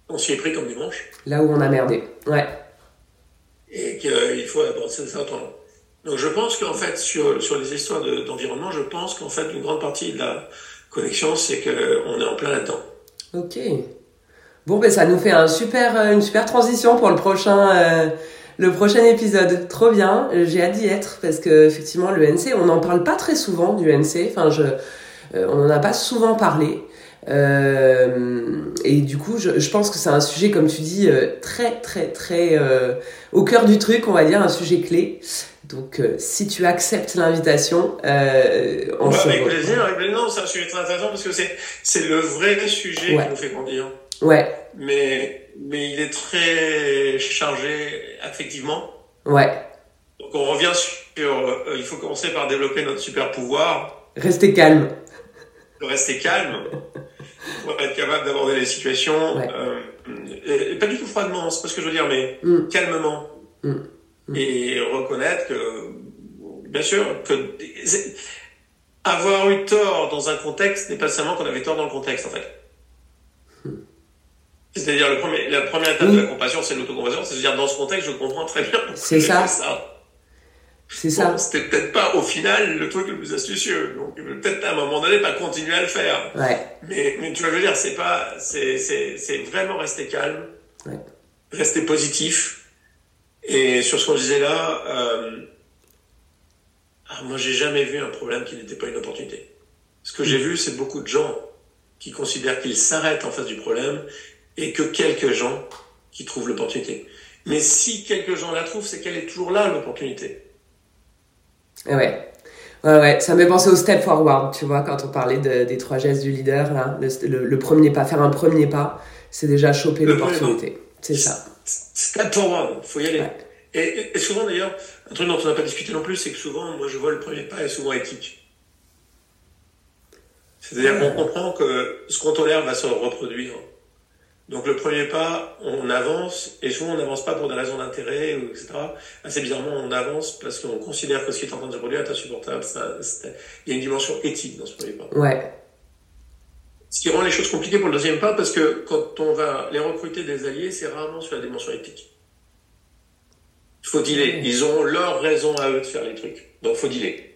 on s'y est pris comme des manches. Là où on a merdé. Ouais. Et qu'il faut aborder ça autrement. Donc je pense qu'en fait, sur, sur les histoires d'environnement, je pense qu'en fait, une grande partie de la connexion, c'est qu'on est en plein là-dedans. Ok. Bon, ben ça nous fait un super, euh, une super transition pour le prochain, euh, le prochain épisode. Trop bien. J'ai hâte d'y être parce que effectivement, le NC, on n'en parle pas très souvent du NC. Enfin, je, euh, on n'en a pas souvent parlé. Euh, et du coup, je, je pense que c'est un sujet, comme tu dis, très, très, très au cœur du truc, on va dire, un sujet clé. Donc, euh, si tu acceptes l'invitation, euh, on ouais, Avec plaisir, avec plaisir. Non, c'est un sujet très intéressant parce que c'est, c'est le vrai sujet qui nous fait grandir. Ouais. Mais, mais il est très chargé affectivement. Ouais. Donc, on revient sur, euh, il faut commencer par développer notre super pouvoir. Rester calme. rester calme. pour être capable d'aborder les situations. Ouais. Euh, et, pas du tout froidement, c'est pas ce que je veux dire, mais mm. calmement. Mm. Mm. et reconnaître que, bien sûr, que avoir eu tort dans un contexte n'est pas seulement qu'on avait tort dans le contexte, en fait. C'est-à-dire, le premier, la première étape de la compassion, c'est l'autocompassion. C'est-à-dire, dans ce contexte, je comprends très bien. C'est ça. C'est ça. C'était peut-être pas, au final, le truc le plus astucieux. Donc, peut-être à un moment donné, pas continuer à le faire. Ouais. Mais, mais tu vois, je veux dire, c'est pas, c'est, c'est, c'est vraiment rester calme. Ouais. Rester positif et sur ce qu'on disait là, euh, ah, moi j'ai jamais vu un problème qui n'était pas une opportunité. Ce que j'ai vu, c'est beaucoup de gens qui considèrent qu'ils s'arrêtent en face du problème et que quelques gens qui trouvent l'opportunité. Mais si quelques gens la trouvent, c'est qu'elle est toujours là, l'opportunité. Ouais. Ouais, ouais, ça me pensé au step forward, tu vois, quand on parlait des trois gestes du leader, là, le, premier pas, faire un premier pas, c'est déjà choper l'opportunité. C'est ça. Step forward, faut y aller. Et, souvent d'ailleurs, un truc dont on n'a pas discuté non plus, c'est que souvent, moi je vois le premier pas est souvent éthique. C'est-à-dire qu'on comprend que ce qu'on tolère va se reproduire. Donc le premier pas, on avance, et souvent on n'avance pas pour des raisons d'intérêt, etc. Assez bizarrement, on avance parce qu'on considère que ce qui est en train de se produire est insupportable. il y a une dimension éthique dans ce premier pas. Ouais. Ce qui rend les choses compliquées pour le deuxième pas, parce que quand on va les recruter des alliés, c'est rarement sur la dimension éthique. Il faut dealer. Ils ont leur raison à eux de faire les trucs. Donc, faut dealer.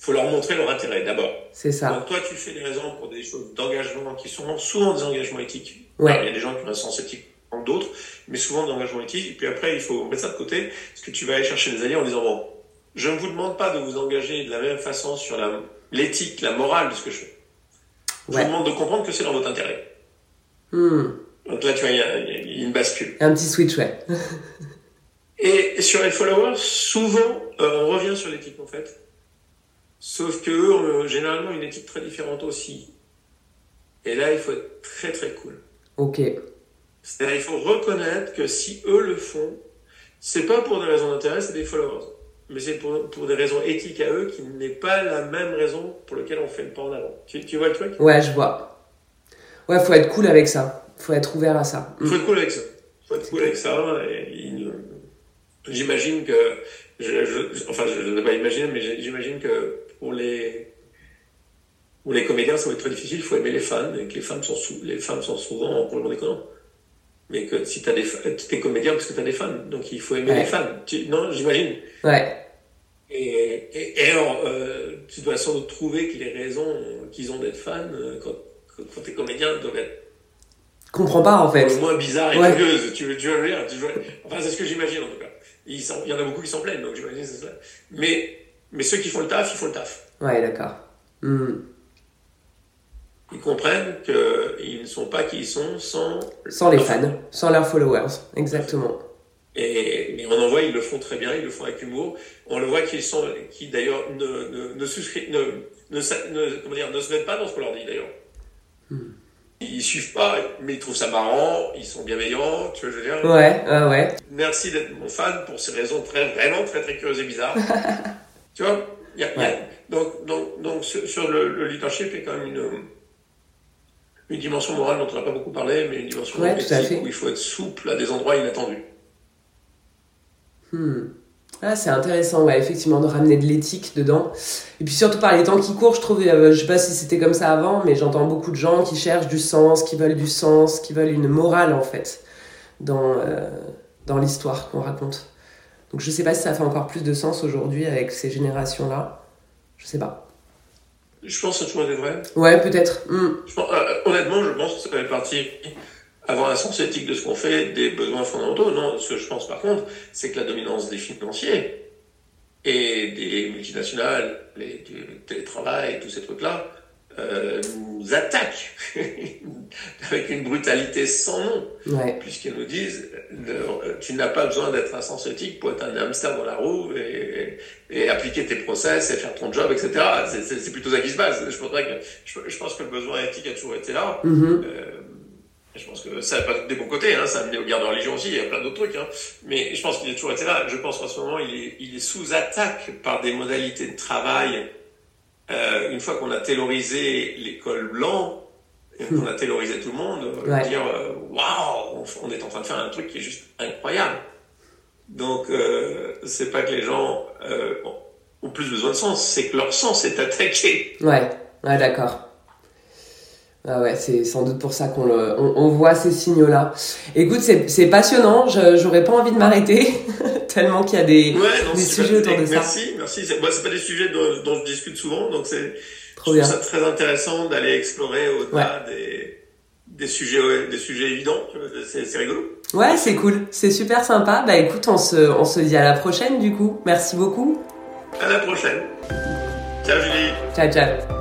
Faut leur montrer leur intérêt, d'abord. C'est ça. Donc, toi, tu fais des raisons pour des choses d'engagement qui sont souvent des engagements éthiques. Ouais. il y a des gens qui ont un sens éthique en d'autres, mais souvent des engagements éthiques. Et puis après, il faut mettre ça de côté, parce que tu vas aller chercher des alliés en disant, bon, je ne vous demande pas de vous engager de la même façon sur l'éthique, la morale de ce que je fais. Je vous demande de comprendre que c'est dans votre intérêt. Hmm. Donc là, tu vois, il y, a, une bascule. Un petit switch, ouais. et, sur les followers, souvent, euh, on revient sur l'éthique en fait. Sauf que eux généralement une éthique très différente aussi. Et là, il faut être très très cool. Ok. C'est-à-dire, il faut reconnaître que si eux le font, c'est pas pour des raisons d'intérêt, c'est des followers. Mais c'est pour, pour, des raisons éthiques à eux qui n'est pas la même raison pour laquelle on fait le pas en avant. Tu, tu vois le truc? Ouais, je vois. Ouais, faut être cool avec ça. Faut être ouvert à ça. Faut être cool avec ça. Faut être cool avec ça. j'imagine que, je, enfin, je ne vais pas imaginer, mais j'imagine que pour les, pour les comédiens, ça va être très difficile. Il faut aimer les fans et que les femmes sont, sous, les femmes sont souvent pour le monde déconnant. Mais que si tu es comédien parce que tu as des fans, donc il faut aimer les fans. non, j'imagine. Ouais. Et, et, alors, euh, tu dois sans doute trouver que les raisons qu'ils ont d'être fans, euh, quand, quand tu es comédien, doivent être. Comprends pas en fait. Au moins bizarre et ouais. curieuse. Tu veux, tu veux dire, tu veux... Enfin, c'est ce que j'imagine en tout cas. Il, y en a beaucoup qui s'en plaignent, donc j'imagine c'est ça. Mais, mais ceux qui font le taf, ils font le taf. Ouais, d'accord. Hmm. Ils comprennent qu'ils ne sont pas qui ils sont sans. Sans les fans, sans leurs followers, exactement. Et, mais on en voit, ils le font très bien, ils le font avec humour. On le voit qu'ils sont, qui d'ailleurs ne, ne, ne, souscrivent, ne, ne, comment dire, ne se mettent pas dans ce qu'on leur dit d'ailleurs. Hmm. Ils suivent pas, mais ils trouvent ça marrant, ils sont bienveillants, tu vois, je veux dire? Ouais, ouais, ouais. Merci d'être mon fan pour ces raisons très, vraiment très, très curieuses et bizarres. tu vois, y a, ouais. y a, donc, donc, donc, sur, le, le, leadership, il y a quand même une, une dimension morale dont on n'a pas beaucoup parlé, mais une dimension ouais, où il faut être souple à des endroits inattendus. Hmm. Ah, c'est intéressant, ouais, effectivement, de ramener de l'éthique dedans. Et puis surtout par les temps qui courent, je trouve, euh, je sais pas si c'était comme ça avant, mais j'entends beaucoup de gens qui cherchent du sens, qui veulent du sens, qui veulent une morale en fait dans, euh, dans l'histoire qu'on raconte. Donc je sais pas si ça fait encore plus de sens aujourd'hui avec ces générations-là. Je sais pas. Je pense que ça toujours été vrai. Ouais, peut-être. Hmm. Euh, honnêtement, je pense que ça fait partie avoir un sens éthique de ce qu'on fait, des besoins fondamentaux. Non, ce que je pense par contre, c'est que la dominance des financiers et des multinationales, les, du télétravail, tous ces trucs-là, euh, nous attaquent avec une brutalité sans nom, ouais. puisqu'ils nous disent tu n'as pas besoin d'être un sens éthique pour être un hamster dans la roue et, et, appliquer tes process et faire ton job, etc. C'est plutôt ça qui se passe. Je, que, je, pense que le besoin éthique a toujours été là. Mm-hmm. euh, je pense que ça n'a pas des bons côtés, hein, ça a amené aux guerres de religion aussi, il y a plein d'autres trucs. Hein. Mais je pense qu'il a toujours été là. Je pense qu'en ce moment, il est, il est sous attaque par des modalités de travail euh, une fois qu'on a taylorisé l'école blanc, qu'on a taylorisé tout le monde, ouais. dire euh, waouh, on est en train de faire un truc qui est juste incroyable. Donc euh, c'est pas que les gens euh, ont plus besoin de sens, c'est que leur sens est attaqué. Ouais, ouais, d'accord. Ah ouais, c'est sans doute pour ça qu'on le, on, on voit ces signaux-là. Écoute, c'est passionnant. J'aurais pas envie de m'arrêter tellement qu'il y a des, ouais, non, des sujets autour de merci, ça. Merci, merci. C'est bah, pas des sujets dont, dont, je discute souvent, donc c'est très intéressant d'aller explorer au-delà ouais. des, des sujets, des sujets évidents. C'est rigolo. Ouais, c'est cool. C'est super sympa. Bah écoute, on se, on se dit à la prochaine du coup. Merci beaucoup. À la prochaine. Ciao Julie. Ciao, ciao.